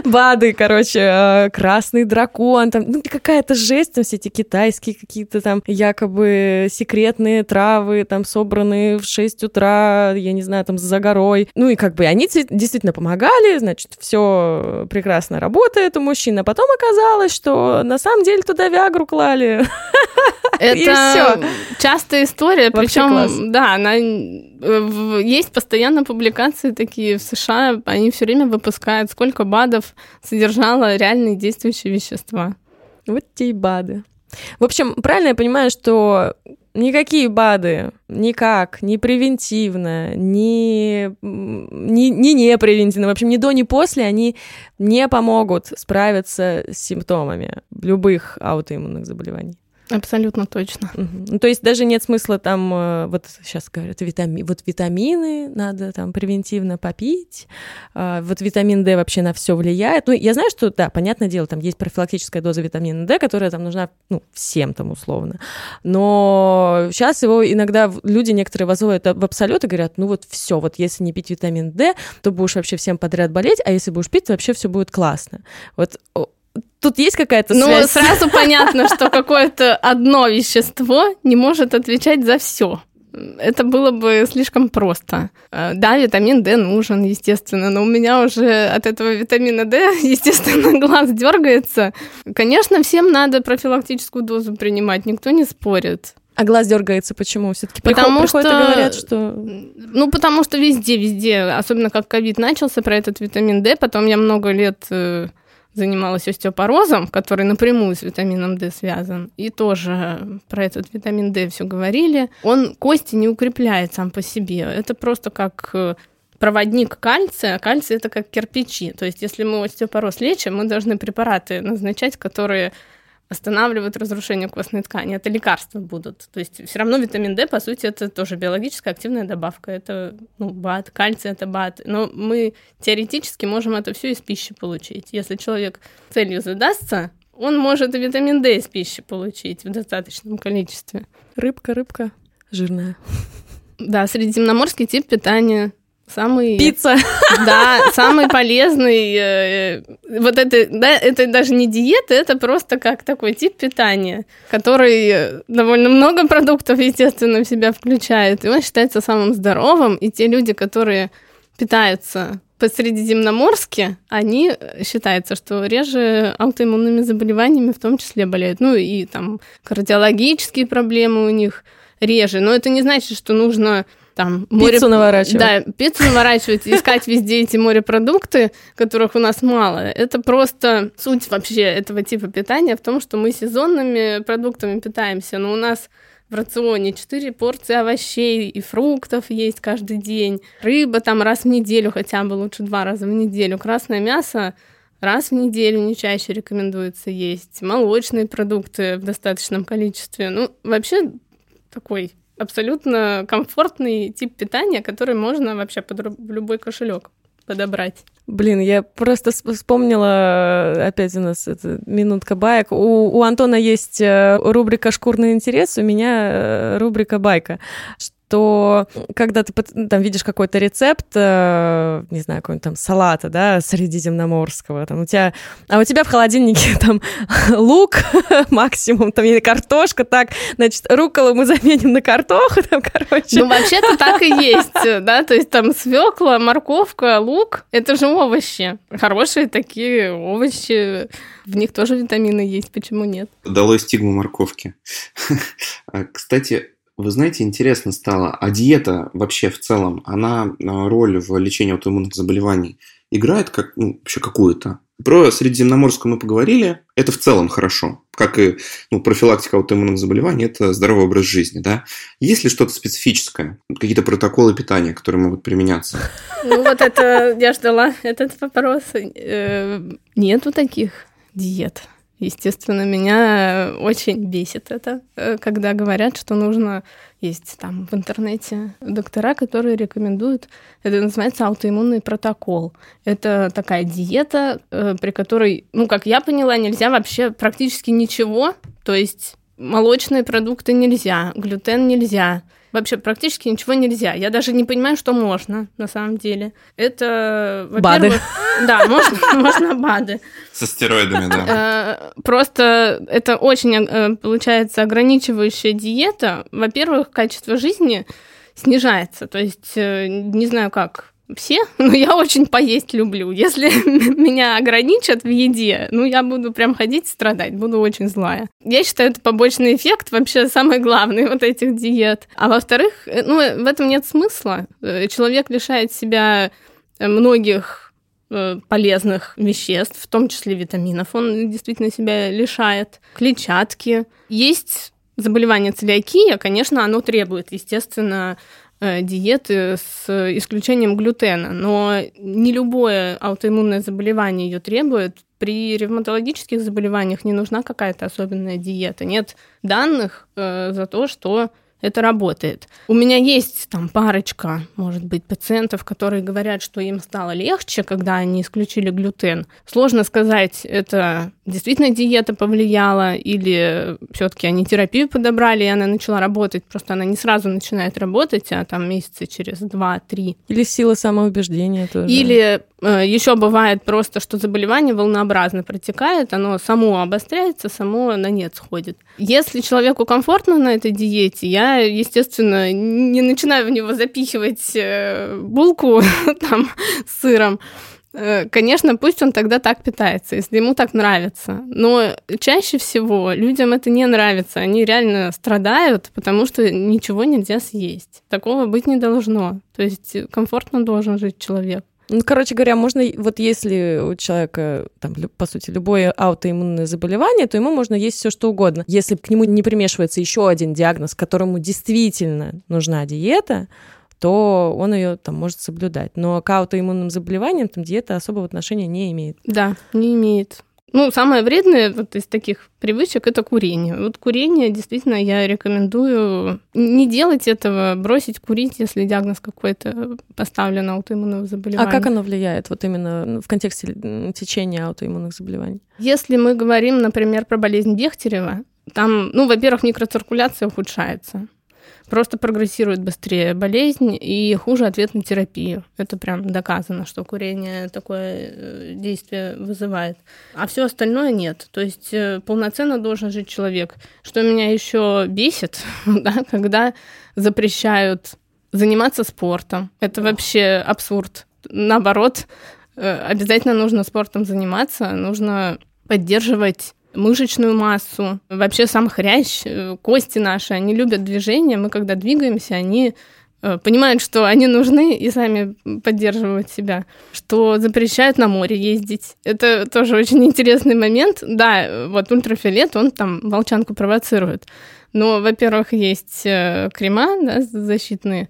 Speaker 3: БАДы, короче, э, красный дракон, там, ну, какая-то жесть, там все эти китайские какие-то там якобы секретные травы, там, собранные в 6 утра, я не знаю, там, за горой. Ну, и как бы они действительно помогали, значит, все прекрасно работает у мужчин, а потом оказалось, что на самом деле туда Виагру клали.
Speaker 1: Это частая история, причем, да, она есть постоянно публикации такие в США, они все время выпускают, сколько БАДов содержало реальные действующие вещества.
Speaker 3: Вот те и БАДы. В общем, правильно я понимаю, что никакие БАДы, никак, ни превентивно, ни, ни, ни не превентивно, в общем, ни до, ни после, они не помогут справиться с симптомами любых аутоиммунных заболеваний.
Speaker 1: Абсолютно точно.
Speaker 3: Угу. То есть даже нет смысла там, э, вот сейчас говорят, витами, вот витамины надо там превентивно попить, а, вот витамин D вообще на все влияет. Ну, я знаю, что, да, понятное дело, там есть профилактическая доза витамина D, которая там нужна, ну, всем там условно. Но сейчас его иногда люди некоторые возводят в абсолют и говорят, ну вот все, вот если не пить витамин D, то будешь вообще всем подряд болеть, а если будешь пить, то вообще все будет классно. Вот Тут есть какая-то связь?
Speaker 1: Ну, сразу понятно, что какое-то одно вещество не может отвечать за все. это было бы слишком просто. Э, да, витамин D нужен, естественно, но у меня уже от этого витамина D, естественно, глаз дергается. Конечно, всем надо профилактическую дозу принимать, никто не спорит.
Speaker 3: А глаз дергается почему? Все-таки
Speaker 1: потому
Speaker 3: приходят
Speaker 1: что...
Speaker 3: говорят, что...
Speaker 1: Ну, потому что везде, везде, особенно как ковид начался, про этот витамин D, потом я много лет э, занималась остеопорозом, который напрямую с витамином D связан, и тоже про этот витамин D все говорили. Он кости не укрепляет сам по себе. Это просто как э, проводник кальция, а кальций это как кирпичи. То есть, если мы остеопороз лечим, мы должны препараты назначать, которые останавливают разрушение костной ткани. Это лекарства будут. То есть все равно витамин D, по сути, это тоже биологическая активная добавка. Это ну, БАД, кальций это БАД. Но мы теоретически можем это все из пищи получить. Если человек целью задастся, он может и витамин D из пищи получить в достаточном количестве.
Speaker 3: Рыбка, рыбка жирная.
Speaker 1: Да, средиземноморский тип питания Самый...
Speaker 3: Пицца.
Speaker 1: Да, самый полезный. Э, вот это, да, это даже не диета, это просто как такой тип питания, который довольно много продуктов, естественно, в себя включает. И он считается самым здоровым. И те люди, которые питаются по-средиземноморски, они э, считается, что реже аутоиммунными заболеваниями в том числе болеют. Ну и там кардиологические проблемы у них реже. Но это не значит, что нужно там
Speaker 3: море... Пиццу наворачивать.
Speaker 1: Да, пиццу наворачивать, искать везде эти морепродукты, которых у нас мало. Это просто суть вообще этого типа питания в том, что мы сезонными продуктами питаемся, но у нас в рационе 4 порции овощей и фруктов есть каждый день. Рыба там раз в неделю хотя бы, лучше два раза в неделю. Красное мясо раз в неделю, не чаще рекомендуется есть. Молочные продукты в достаточном количестве. Ну, вообще такой абсолютно комфортный тип питания, который можно вообще под любой кошелек подобрать.
Speaker 3: Блин, я просто вспомнила, опять у нас это минутка баек. У, у Антона есть э, рубрика «Шкурный интерес», у меня э, рубрика «Байка» то когда ты там видишь какой-то рецепт, э, не знаю, какой-нибудь там салата, да, средиземноморского, там у тебя, а у тебя в холодильнике там лук максимум, там или картошка, так, значит, руколу мы заменим на картоху, там, короче.
Speaker 1: Ну, вообще-то так и есть, да, то есть там свекла, морковка, лук, это же овощи, хорошие такие овощи, в них тоже витамины есть, почему нет?
Speaker 2: Долой стигму морковки. А, кстати, вы знаете, интересно стало, а диета вообще в целом, она а, роль в лечении аутоиммунных заболеваний играет как, ну, вообще какую-то? Про Средиземноморскую мы поговорили, это в целом хорошо, как и ну, профилактика аутоиммунных заболеваний, это здоровый образ жизни, да? Есть ли что-то специфическое, какие-то протоколы питания, которые могут применяться?
Speaker 1: Ну вот это, я ждала этот вопрос. Э, нету таких диет. Естественно, меня очень бесит это, э, когда говорят, что нужно есть там в интернете доктора, которые рекомендуют, это называется аутоиммунный протокол. Это такая диета, э, при которой, ну, как я поняла, нельзя вообще практически ничего, то есть молочные продукты нельзя, глютен нельзя, Вообще практически ничего нельзя. Я даже не понимаю, что можно на самом деле. Это,
Speaker 3: бады.
Speaker 1: Да, можно, можно БАДы.
Speaker 2: Со стероидами,
Speaker 1: да. Э, просто это очень, э, получается, ограничивающая диета. Во-первых, качество жизни снижается. То есть, э, не знаю как, все, но я очень поесть люблю. Если меня ограничат в еде, ну, я буду прям ходить страдать, буду очень злая. Я считаю, это побочный эффект вообще самый главный вот этих диет. А во-вторых, э, ну, в этом нет смысла. Э, человек лишает себя э, многих полезных веществ, в том числе витаминов. Он действительно себя лишает. Клетчатки. Есть заболевание целиакия, конечно, оно требует, естественно, диеты с исключением глютена, но не любое аутоиммунное заболевание ее требует. При ревматологических заболеваниях не нужна какая-то особенная диета. Нет данных э, за то, что это работает. У меня есть там парочка, может быть, пациентов, которые говорят, что им стало легче, когда они исключили глютен. Сложно сказать, это действительно диета повлияла или все-таки они терапию подобрали, и она начала работать. Просто она не сразу начинает работать, а там месяца через два-три.
Speaker 3: Или сила самоубеждения тоже.
Speaker 1: Или э, еще бывает просто, что заболевание волнообразно протекает, оно само обостряется, само на нет сходит. Если человеку комфортно на этой диете, я естественно, не начинаю в него запихивать э, булку там с сыром. Э, конечно, пусть он тогда так питается, если ему так нравится. Но чаще всего людям это не нравится. Они реально страдают, потому что ничего нельзя съесть. Такого быть не должно. То есть комфортно должен жить человек.
Speaker 3: Ну, короче говоря, можно, вот если у человека, там, по сути, любое аутоиммунное заболевание, то ему можно есть все что угодно. Если к нему не примешивается еще один диагноз, которому действительно нужна диета, то он ее там может соблюдать. Но к аутоиммунным заболеваниям там диета особого отношения не имеет.
Speaker 1: Да, не имеет. Ну, самое вредное вот из таких привычек это курение. Вот курение действительно я рекомендую не делать этого, бросить курить, если диагноз какой-то поставлен аутоиммунного заболевания.
Speaker 3: А как оно влияет вот именно в контексте течения аутоиммунных заболеваний?
Speaker 1: Если мы говорим, например, про болезнь Бехтерева, там, ну, во-первых, микроциркуляция ухудшается просто прогрессирует быстрее болезнь и хуже ответ на терапию. Это прям доказано, что курение такое э, действие вызывает. А все остальное нет. То есть э, полноценно должен жить человек. Что меня еще бесит, да, когда запрещают заниматься спортом. Это вообще абсурд. Наоборот, э, обязательно нужно спортом заниматься, нужно поддерживать мышечную массу. Вообще сам хрящ, э, кости наши, они любят движение. Мы когда двигаемся, они э, понимают, что они нужны и сами поддерживают себя, что запрещают на море ездить. Это тоже очень интересный момент. Да, вот ультрафиолет, он там волчанку провоцирует. Но, во-первых, есть э, крема да, защитные,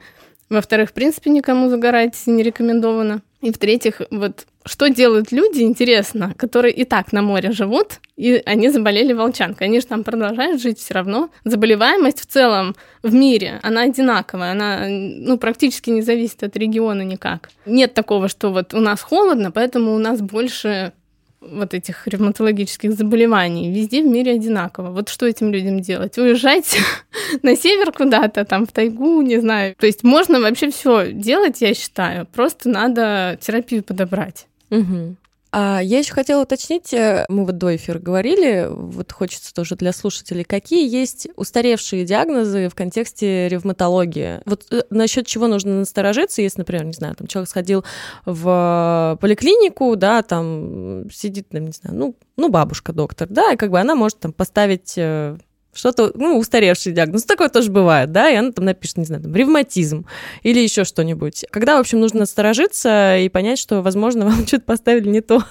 Speaker 1: во-вторых, в принципе, никому загорать не рекомендовано. И в-третьих, вот что делают люди, интересно, которые и так на море живут, и они заболели волчанкой. Они же там продолжают жить все равно. Заболеваемость в целом в мире, она одинаковая, она ну, практически не зависит от региона никак. Нет такого, что вот у нас холодно, поэтому у нас больше вот этих ревматологических заболеваний. Везде в мире одинаково. Вот что этим людям делать? Уезжать на север куда-то, там, в тайгу, не знаю. То есть можно вообще все делать, я считаю. Просто надо терапию подобрать.
Speaker 3: Угу. А я еще хотела уточнить, э, мы вот до эфира говорили, вот хочется тоже для слушателей, какие есть устаревшие диагнозы в контексте ревматологии? Вот э, насчет чего нужно насторожиться, если, например, не знаю, там человек сходил в поликлинику, да, там сидит, там, не знаю, ну, ну бабушка доктор, да, и как бы она может там поставить э, что-то, ну, устаревший диагноз. Такое тоже бывает, да, и она там напишет, не знаю, там, ревматизм или еще что-нибудь. Когда, в общем, нужно насторожиться и понять, что, возможно, вам что-то поставили не то.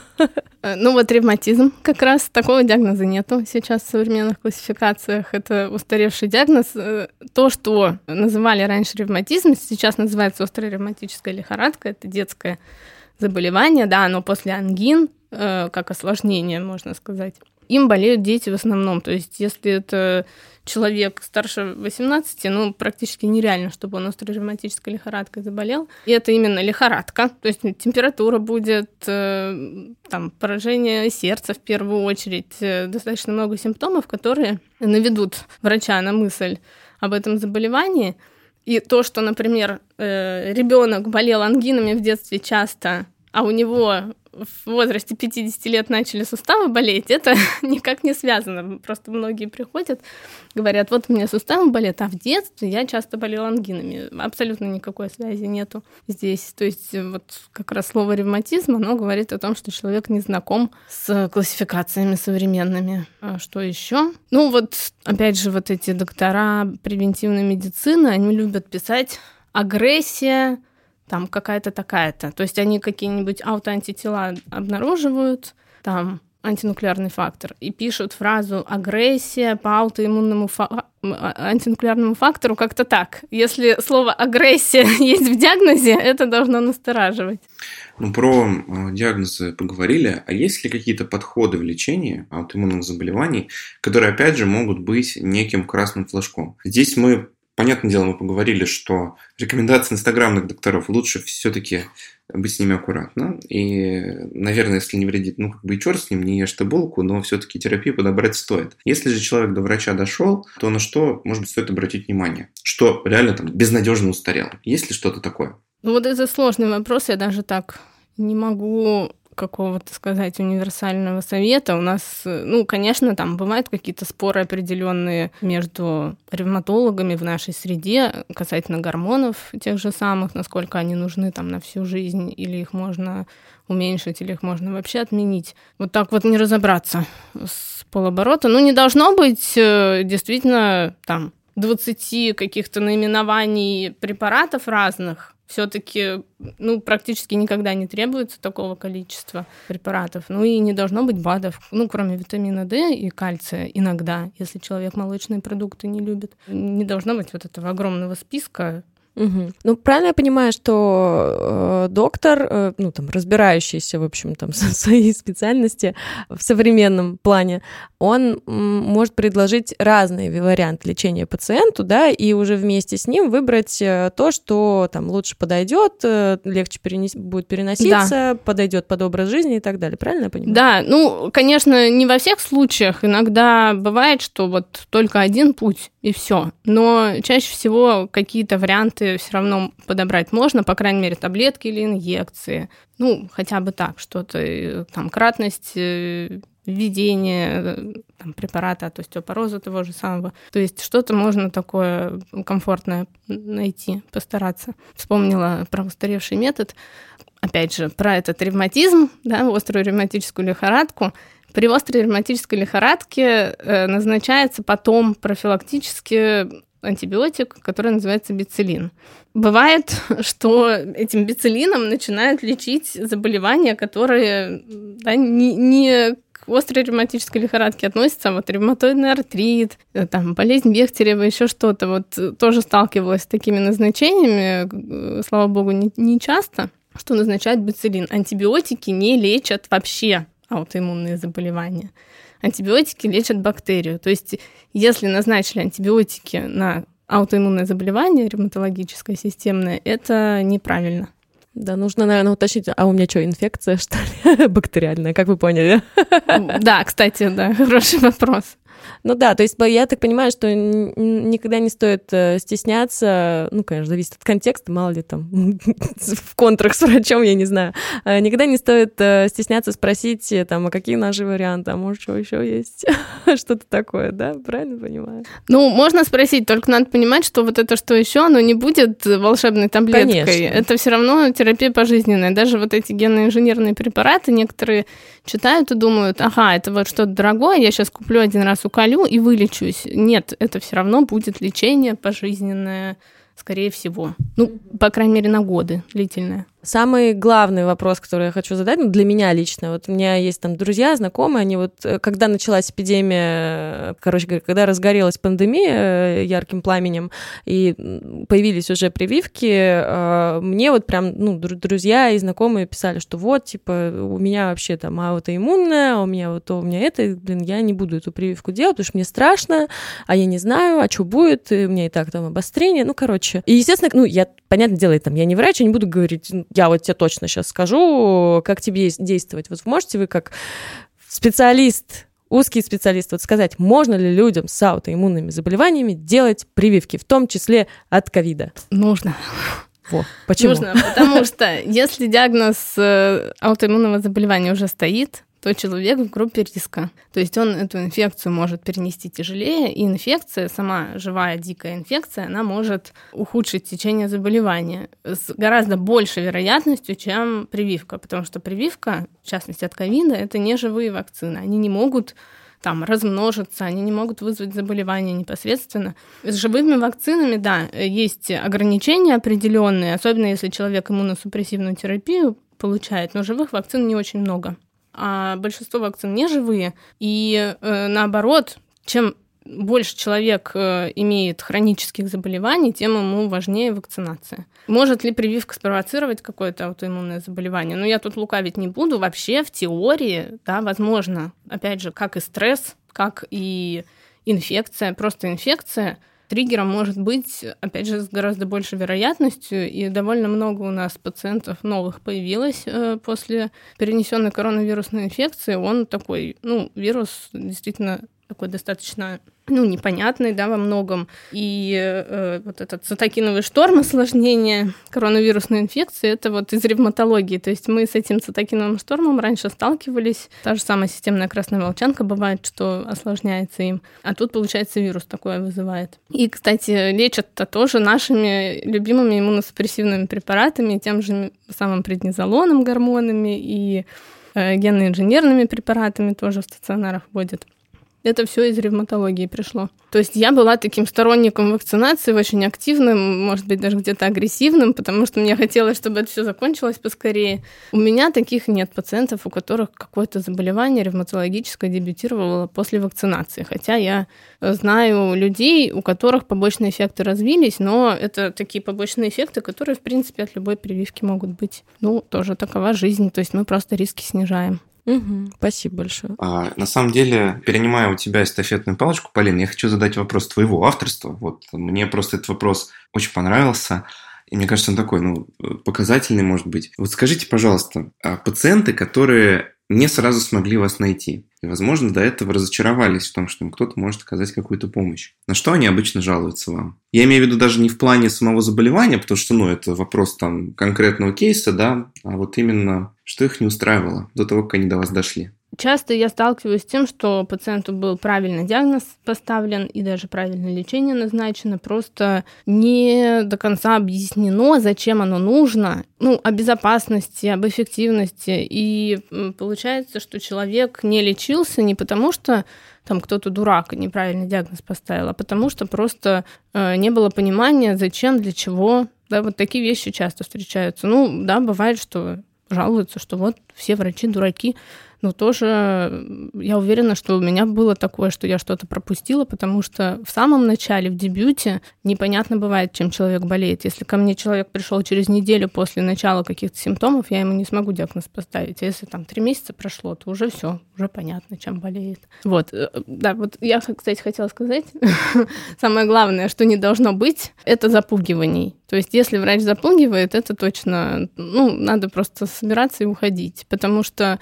Speaker 1: Э, ну вот ревматизм как раз, такого диагноза нету сейчас в современных классификациях. Это устаревший диагноз. Э, то, что называли раньше ревматизм, сейчас называется острая ревматическая лихорадка, это детское заболевание, да, но после ангин, э, как осложнение, можно сказать им болеют дети в основном. То есть, если это человек старше 18, ну, практически нереально, чтобы он острой ревматической лихорадкой заболел. И это именно лихорадка, то есть температура будет, э, там, поражение сердца в первую очередь, э, достаточно много симптомов, которые наведут врача на мысль об этом заболевании. И то, что, например, э, ребенок болел ангинами в детстве часто, а у него в возрасте 50 лет начали суставы болеть, это никак не связано. Просто многие приходят, говорят, вот у меня суставы болят, а в детстве я часто болела ангинами. Абсолютно никакой связи нету здесь. То есть вот как раз слово ревматизм, оно говорит о том, что человек не знаком с классификациями современными. А что еще? Ну вот, опять же, вот эти доктора превентивной медицины, они любят писать агрессия, там какая-то такая-то. То есть они какие-нибудь аутоантитела обнаруживают, там антинуклеарный фактор, и пишут фразу «агрессия по аутоиммунному фа- а, антинуклеарному фактору» как-то так. Если слово «агрессия» есть в диагнозе, это должно настораживать.
Speaker 2: Ну, про э, диагнозы поговорили. А есть ли какие-то подходы в лечении аутоиммунных заболеваний, которые, опять же, могут быть неким красным флажком? Здесь мы Понятное дело, мы поговорили, что рекомендации инстаграмных докторов лучше все-таки быть с ними аккуратно. И, наверное, если не вредит, ну, как бы и черт с ним, не ешь ты булку, но все-таки терапию подобрать стоит. Если же человек до врача дошел, то на что, может быть, стоит обратить внимание? Что реально там безнадежно устарело? Есть ли что-то такое?
Speaker 1: Ну, вот это сложный вопрос, я даже так не могу какого-то сказать универсального совета. У нас, ну, конечно, там бывают какие-то споры определенные между ревматологами в нашей среде касательно гормонов тех же самых, насколько они нужны там на всю жизнь, или их можно уменьшить, или их можно вообще отменить. Вот так вот не разобраться с полоборота. Ну, не должно быть э, действительно там 20 каких-то наименований препаратов разных, все-таки ну, практически никогда не требуется такого количества препаратов. Ну и не должно быть БАДов, ну, кроме витамина D и кальция иногда, если человек молочные продукты не любит. Не должно быть вот этого огромного списка
Speaker 3: Угу. Ну, правильно я понимаю, что э, доктор, э, ну, там, разбирающийся, в общем, там, в своей специальности в современном плане, он может предложить разные варианты лечения пациенту, да, и уже вместе с ним выбрать э, то, что там лучше подойдет, э, легче перенес... будет переноситься, да. подойдет под образ жизни и так далее. Правильно я понимаю?
Speaker 1: Да, ну, конечно, не во всех случаях. Иногда бывает, что вот только один путь и все. Но чаще всего какие-то варианты все равно подобрать можно, по крайней мере, таблетки или инъекции. Ну, хотя бы так, что-то, э, там, кратность э, введения э, там, препарата от остеопороза того же самого. То есть что-то можно такое комфортное найти, постараться. Вспомнила про устаревший метод. Опять же, про этот ревматизм, да, острую ревматическую лихорадку. При острой ревматической лихорадке э, назначается потом профилактически антибиотик, который называется бицилин. Бывает, что этим бицилином начинают лечить заболевания, которые да, не, не к острой ревматической лихорадке относятся, а вот ревматоидный артрит, э, там, болезнь Бехтерева, еще что-то. Вот тоже сталкивалась с такими назначениями, слава богу, не, не часто, что назначают бицилин. Антибиотики не лечат вообще аутоиммунные заболевания. Антибиотики лечат бактерию. То есть, если назначили антибиотики на аутоиммунное заболевание, ревматологическое, системное, это неправильно.
Speaker 3: Да, нужно, наверное, уточнить, а у меня что, инфекция, что ли, бактериальная, как вы поняли?
Speaker 1: Да, кстати, да, хороший вопрос.
Speaker 3: Ну да, то есть я так понимаю, что никогда не стоит э, стесняться, ну, конечно, зависит от контекста, мало ли там в контрах с врачом, я не знаю. А никогда не стоит э, стесняться спросить, э, там, а какие наши варианты, а может, что еще есть? Что-то такое, да? Правильно понимаю?
Speaker 1: Ну, можно спросить, только надо понимать, что вот это что еще, оно не будет волшебной таблеткой. Конечно. Это все равно терапия пожизненная. Даже вот эти генно-инженерные препараты некоторые читают и думают, ага, это вот что-то дорогое, я сейчас куплю один раз уколю и вылечусь. Нет, это все равно будет лечение пожизненное, скорее всего. Ну, по крайней мере, на годы длительное.
Speaker 3: Самый главный вопрос, который я хочу задать, ну, для меня лично, вот у меня есть там друзья, знакомые, они вот, э, когда началась эпидемия, короче говоря, когда разгорелась пандемия э, ярким пламенем, и появились уже прививки, э, мне вот прям, ну, друзья и знакомые писали, что вот, типа, у меня вообще там аутоиммунная, а у меня вот то, у меня это, блин, я не буду эту прививку делать, потому что мне страшно, а я не знаю, а что будет, и у меня и так там обострение, ну, короче. И, естественно, ну, я, понятное дело, там, я не врач, я не буду говорить, я вот тебе точно сейчас скажу, как тебе действовать. Вот можете вы как специалист узкий специалист, вот сказать, можно ли людям с аутоиммунными заболеваниями делать прививки, в том числе от ковида?
Speaker 1: Нужно.
Speaker 3: Во. Почему?
Speaker 1: Нужно, потому что если диагноз э, аутоиммунного заболевания уже стоит, то человек в группе риска. То есть он эту инфекцию может перенести тяжелее, и инфекция, сама живая дикая инфекция, она может ухудшить течение заболевания с гораздо большей вероятностью, чем прививка, потому что прививка, в частности от ковида, это не живые вакцины, они не могут там размножиться, они не могут вызвать заболевания непосредственно. С живыми вакцинами, да, есть ограничения определенные, особенно если человек иммуносупрессивную терапию получает, но живых вакцин не очень много а большинство вакцин не живые. И э, наоборот, чем больше человек э, имеет хронических заболеваний, тем ему важнее вакцинация. Может ли прививка спровоцировать какое-то аутоиммунное заболевание? Ну, я тут лукавить не буду. Вообще, в теории, да, возможно. Опять же, как и стресс, как и инфекция, просто инфекция – Триггером может быть, опять же, с гораздо большей вероятностью, и довольно много у нас пациентов новых появилось э, после перенесенной коронавирусной инфекции. Он такой, ну, вирус действительно такой достаточно ну, непонятный, да, во многом. И э, вот этот цитокиновый шторм, осложнение коронавирусной инфекции, это вот из ревматологии. То есть мы с этим цитокиновым штормом раньше сталкивались. Та же самая системная красная волчанка бывает, что осложняется им. А тут, получается, вирус такое вызывает. И, кстати, лечат-то тоже нашими любимыми иммуносупрессивными препаратами, тем же самым преднизолоном, гормонами и э, генно-инженерными препаратами тоже в стационарах вводят. Это все из ревматологии пришло. То есть я была таким сторонником вакцинации, очень активным, может быть, даже где-то агрессивным, потому что мне хотелось, чтобы это все закончилось поскорее. У меня таких нет пациентов, у которых какое-то заболевание ревматологическое дебютировало после вакцинации. Хотя я знаю людей, у которых побочные эффекты развились, но это такие побочные эффекты, которые, в принципе, от любой прививки могут быть. Ну, тоже такова жизнь, то есть мы просто риски снижаем.
Speaker 3: Угу, спасибо большое.
Speaker 2: А, на самом деле, перенимая у тебя эстафетную палочку, Полин, я хочу задать вопрос твоего авторства. Вот мне просто этот вопрос очень понравился. И мне кажется, он такой, ну, показательный, может быть. Вот скажите, пожалуйста, а пациенты, которые не сразу смогли вас найти. И, возможно, до этого разочаровались в том, что им кто-то может оказать какую-то помощь. На что они обычно жалуются вам? Я имею в виду даже не в плане самого заболевания, потому что, ну, это вопрос там конкретного кейса, да, а вот именно, что их не устраивало до того, как они до вас дошли.
Speaker 1: Часто я сталкиваюсь с тем, что пациенту был правильный диагноз поставлен и даже правильное лечение назначено, просто не до конца объяснено, зачем оно нужно, ну, о безопасности, об эффективности. И получается, что человек не лечился не потому, что там кто-то дурак неправильный диагноз поставил, а потому что просто э, не было понимания, зачем, для чего. Да, вот такие вещи часто встречаются. Ну, да, бывает, что жалуются, что вот все врачи дураки, но тоже я уверена, что у меня было такое, что я что-то пропустила, потому что в самом начале, в дебюте, непонятно бывает, чем человек болеет. Если ко мне человек пришел через неделю после начала каких-то симптомов, я ему не смогу диагноз поставить. А если там три месяца прошло, то уже все, уже понятно, чем болеет. Вот, э, да, вот я, кстати, хотела сказать, самое главное, что не должно быть, это запугиваний. То есть, если врач запугивает, это точно, ну, надо просто собираться и уходить, потому что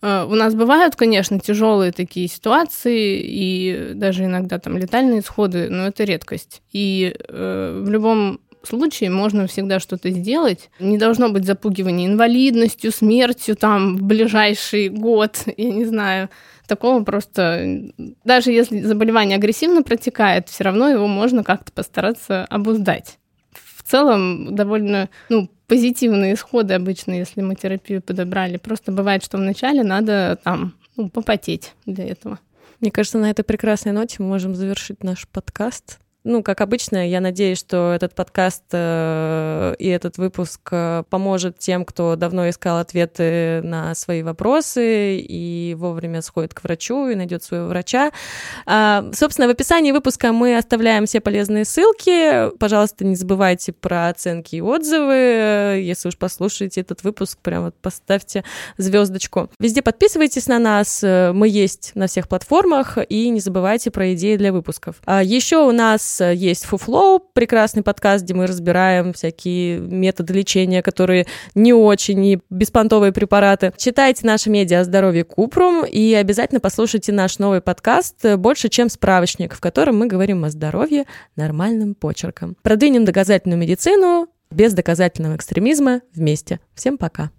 Speaker 1: у нас бывают, конечно, тяжелые такие ситуации и даже иногда там летальные исходы, но это редкость. И э, в любом случае можно всегда что-то сделать. Не должно быть запугивания инвалидностью, смертью там в ближайший год, я не знаю. Такого просто... Даже если заболевание агрессивно протекает, все равно его можно как-то постараться обуздать. В целом довольно ну, позитивные исходы обычно, если мы терапию подобрали. Просто бывает, что вначале надо там ну, попотеть для этого.
Speaker 3: Мне кажется, на этой прекрасной ноте мы можем завершить наш подкаст. Ну, как обычно, я надеюсь, что этот подкаст э, и этот выпуск э, поможет тем, кто давно искал ответы на свои вопросы и вовремя сходит к врачу и найдет своего врача. А, собственно, в описании выпуска мы оставляем все полезные ссылки. Пожалуйста, не забывайте про оценки и отзывы. Если уж послушаете этот выпуск, прям вот поставьте звездочку. Везде подписывайтесь на нас. Мы есть на всех платформах. И не забывайте про идеи для выпусков. А еще у есть Фуфлоу, прекрасный подкаст, где мы разбираем всякие методы лечения, которые не очень, и беспонтовые препараты. Читайте наши медиа о здоровье Купрум и обязательно послушайте наш новый подкаст «Больше, чем справочник», в котором мы говорим о здоровье нормальным почерком. Продвинем доказательную медицину без доказательного экстремизма вместе. Всем пока!